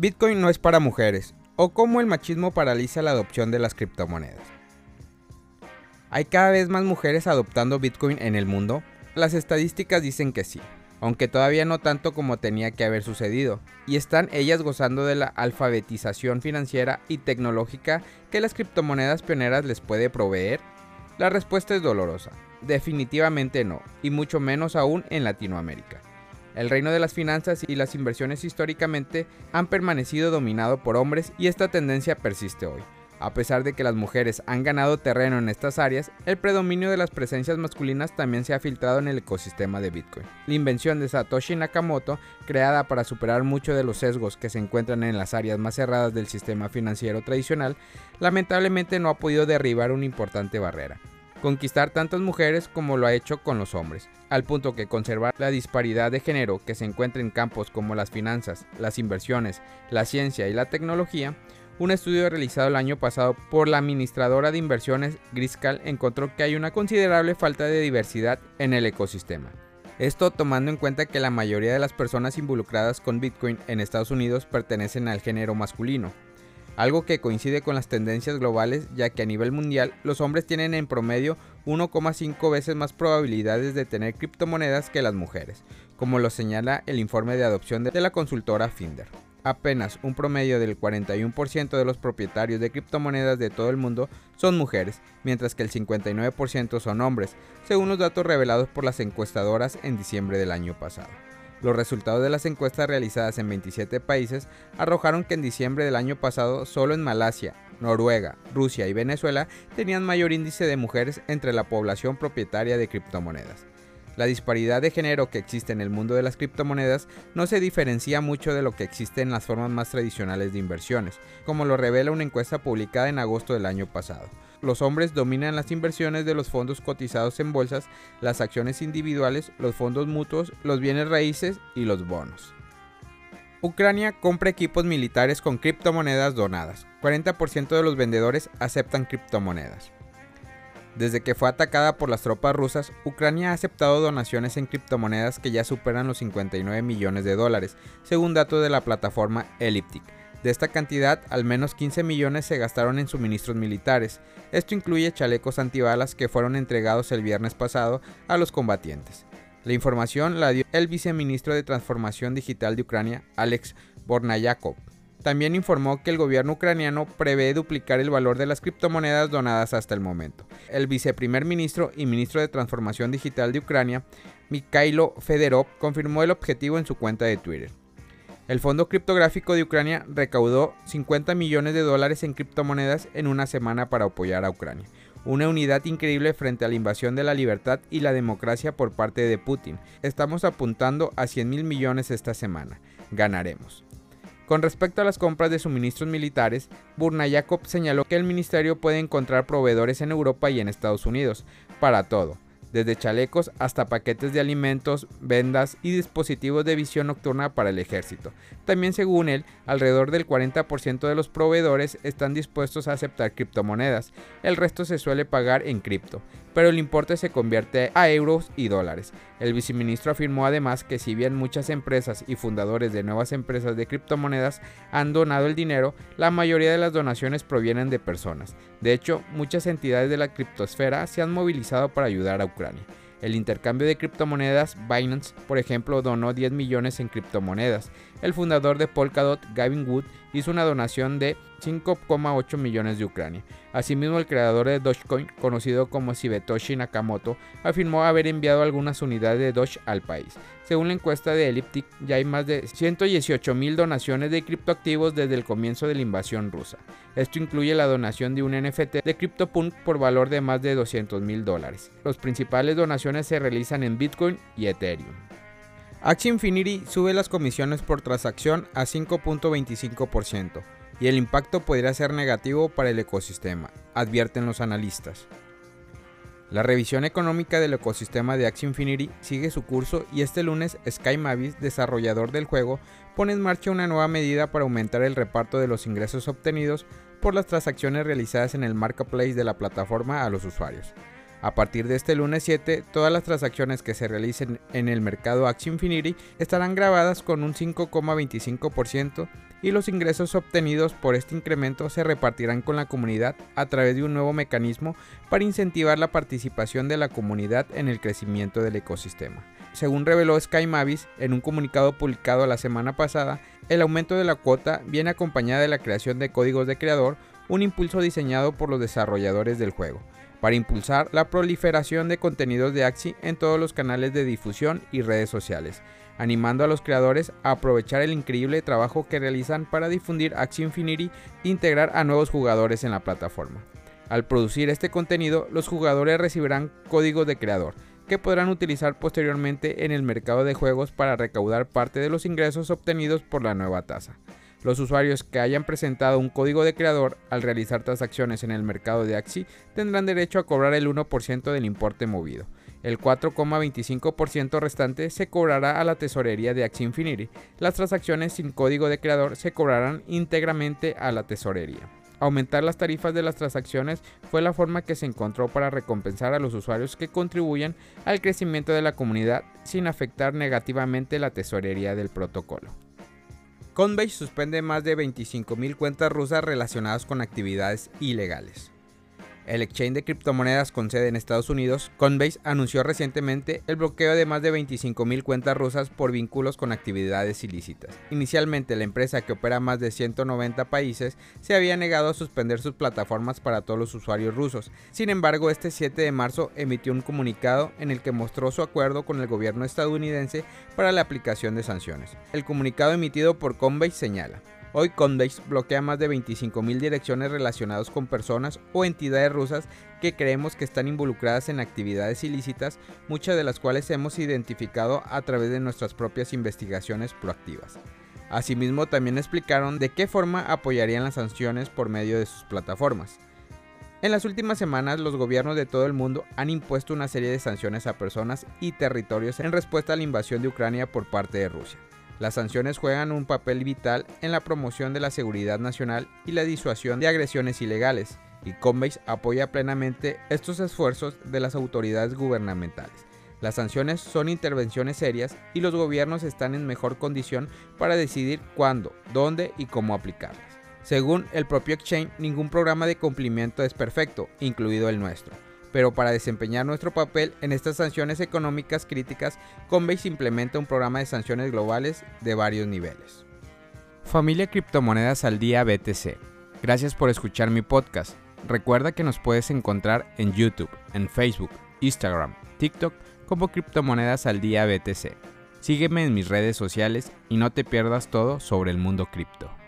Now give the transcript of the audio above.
Bitcoin no es para mujeres, o cómo el machismo paraliza la adopción de las criptomonedas. ¿Hay cada vez más mujeres adoptando Bitcoin en el mundo? Las estadísticas dicen que sí, aunque todavía no tanto como tenía que haber sucedido, y están ellas gozando de la alfabetización financiera y tecnológica que las criptomonedas pioneras les puede proveer. La respuesta es dolorosa, definitivamente no, y mucho menos aún en Latinoamérica. El reino de las finanzas y las inversiones históricamente han permanecido dominado por hombres y esta tendencia persiste hoy. A pesar de que las mujeres han ganado terreno en estas áreas, el predominio de las presencias masculinas también se ha filtrado en el ecosistema de Bitcoin. La invención de Satoshi Nakamoto, creada para superar muchos de los sesgos que se encuentran en las áreas más cerradas del sistema financiero tradicional, lamentablemente no ha podido derribar una importante barrera conquistar tantas mujeres como lo ha hecho con los hombres, al punto que conservar la disparidad de género que se encuentra en campos como las finanzas, las inversiones, la ciencia y la tecnología, un estudio realizado el año pasado por la administradora de inversiones Griscal encontró que hay una considerable falta de diversidad en el ecosistema. Esto tomando en cuenta que la mayoría de las personas involucradas con Bitcoin en Estados Unidos pertenecen al género masculino, algo que coincide con las tendencias globales ya que a nivel mundial los hombres tienen en promedio 1,5 veces más probabilidades de tener criptomonedas que las mujeres, como lo señala el informe de adopción de la consultora Finder apenas un promedio del 41% de los propietarios de criptomonedas de todo el mundo son mujeres, mientras que el 59% son hombres, según los datos revelados por las encuestadoras en diciembre del año pasado. Los resultados de las encuestas realizadas en 27 países arrojaron que en diciembre del año pasado solo en Malasia, Noruega, Rusia y Venezuela tenían mayor índice de mujeres entre la población propietaria de criptomonedas. La disparidad de género que existe en el mundo de las criptomonedas no se diferencia mucho de lo que existe en las formas más tradicionales de inversiones, como lo revela una encuesta publicada en agosto del año pasado. Los hombres dominan las inversiones de los fondos cotizados en bolsas, las acciones individuales, los fondos mutuos, los bienes raíces y los bonos. Ucrania compra equipos militares con criptomonedas donadas. 40% de los vendedores aceptan criptomonedas. Desde que fue atacada por las tropas rusas, Ucrania ha aceptado donaciones en criptomonedas que ya superan los 59 millones de dólares, según datos de la plataforma Elliptic. De esta cantidad, al menos 15 millones se gastaron en suministros militares. Esto incluye chalecos antibalas que fueron entregados el viernes pasado a los combatientes. La información la dio el viceministro de Transformación Digital de Ucrania, Alex Bornayakov. También informó que el gobierno ucraniano prevé duplicar el valor de las criptomonedas donadas hasta el momento. El viceprimer ministro y ministro de Transformación Digital de Ucrania, Mikhailo Federov, confirmó el objetivo en su cuenta de Twitter. El Fondo Criptográfico de Ucrania recaudó 50 millones de dólares en criptomonedas en una semana para apoyar a Ucrania. Una unidad increíble frente a la invasión de la libertad y la democracia por parte de Putin. Estamos apuntando a 100 mil millones esta semana. Ganaremos. Con respecto a las compras de suministros militares, Burnayakov señaló que el ministerio puede encontrar proveedores en Europa y en Estados Unidos para todo, desde chalecos hasta paquetes de alimentos, vendas y dispositivos de visión nocturna para el ejército. También según él, alrededor del 40% de los proveedores están dispuestos a aceptar criptomonedas, el resto se suele pagar en cripto, pero el importe se convierte a euros y dólares. El viceministro afirmó además que si bien muchas empresas y fundadores de nuevas empresas de criptomonedas han donado el dinero, la mayoría de las donaciones provienen de personas. De hecho, muchas entidades de la criptosfera se han movilizado para ayudar a Ucrania. El intercambio de criptomonedas, Binance, por ejemplo, donó 10 millones en criptomonedas. El fundador de Polkadot, Gavin Wood, hizo una donación de 5,8 millones de Ucrania. Asimismo, el creador de Dogecoin, conocido como Shibetoshi Nakamoto, afirmó haber enviado algunas unidades de Doge al país. Según la encuesta de Elliptic, ya hay más de 118 mil donaciones de criptoactivos desde el comienzo de la invasión rusa. Esto incluye la donación de un NFT de CryptoPunk por valor de más de 200 mil dólares. Las principales donaciones se realizan en Bitcoin y Ethereum. Axie Infinity sube las comisiones por transacción a 5.25% y el impacto podría ser negativo para el ecosistema, advierten los analistas. La revisión económica del ecosistema de Axie Infinity sigue su curso y este lunes Sky Mavis, desarrollador del juego, pone en marcha una nueva medida para aumentar el reparto de los ingresos obtenidos por las transacciones realizadas en el marketplace de la plataforma a los usuarios. A partir de este lunes 7, todas las transacciones que se realicen en el mercado Axie Infinity estarán grabadas con un 5,25% y los ingresos obtenidos por este incremento se repartirán con la comunidad a través de un nuevo mecanismo para incentivar la participación de la comunidad en el crecimiento del ecosistema. Según reveló Sky Mavis en un comunicado publicado la semana pasada, el aumento de la cuota viene acompañada de la creación de códigos de creador, un impulso diseñado por los desarrolladores del juego, para impulsar la proliferación de contenidos de Axie en todos los canales de difusión y redes sociales, animando a los creadores a aprovechar el increíble trabajo que realizan para difundir Axie Infinity e integrar a nuevos jugadores en la plataforma. Al producir este contenido, los jugadores recibirán códigos de creador, que podrán utilizar posteriormente en el mercado de juegos para recaudar parte de los ingresos obtenidos por la nueva tasa. Los usuarios que hayan presentado un código de creador al realizar transacciones en el mercado de Axie tendrán derecho a cobrar el 1% del importe movido. El 4,25% restante se cobrará a la tesorería de Axie Infinity. Las transacciones sin código de creador se cobrarán íntegramente a la tesorería. Aumentar las tarifas de las transacciones fue la forma que se encontró para recompensar a los usuarios que contribuyen al crecimiento de la comunidad sin afectar negativamente la tesorería del protocolo. Coinbase suspende más de 25.000 cuentas rusas relacionadas con actividades ilegales. El exchange de criptomonedas con sede en Estados Unidos, Coinbase, anunció recientemente el bloqueo de más de 25.000 cuentas rusas por vínculos con actividades ilícitas. Inicialmente, la empresa que opera más de 190 países se había negado a suspender sus plataformas para todos los usuarios rusos. Sin embargo, este 7 de marzo emitió un comunicado en el que mostró su acuerdo con el gobierno estadounidense para la aplicación de sanciones. El comunicado emitido por Coinbase señala, Hoy Coinbase bloquea más de 25.000 direcciones relacionadas con personas o entidades rusas que creemos que están involucradas en actividades ilícitas, muchas de las cuales hemos identificado a través de nuestras propias investigaciones proactivas. Asimismo, también explicaron de qué forma apoyarían las sanciones por medio de sus plataformas. En las últimas semanas, los gobiernos de todo el mundo han impuesto una serie de sanciones a personas y territorios en respuesta a la invasión de Ucrania por parte de Rusia. Las sanciones juegan un papel vital en la promoción de la seguridad nacional y la disuasión de agresiones ilegales, y Coinbase apoya plenamente estos esfuerzos de las autoridades gubernamentales. Las sanciones son intervenciones serias y los gobiernos están en mejor condición para decidir cuándo, dónde y cómo aplicarlas. Según el propio exchange, ningún programa de cumplimiento es perfecto, incluido el nuestro pero para desempeñar nuestro papel en estas sanciones económicas críticas, Coinbase implementa un programa de sanciones globales de varios niveles. Familia Criptomonedas al Día BTC. Gracias por escuchar mi podcast. Recuerda que nos puedes encontrar en YouTube, en Facebook, Instagram, TikTok como Criptomonedas al Día BTC. Sígueme en mis redes sociales y no te pierdas todo sobre el mundo cripto.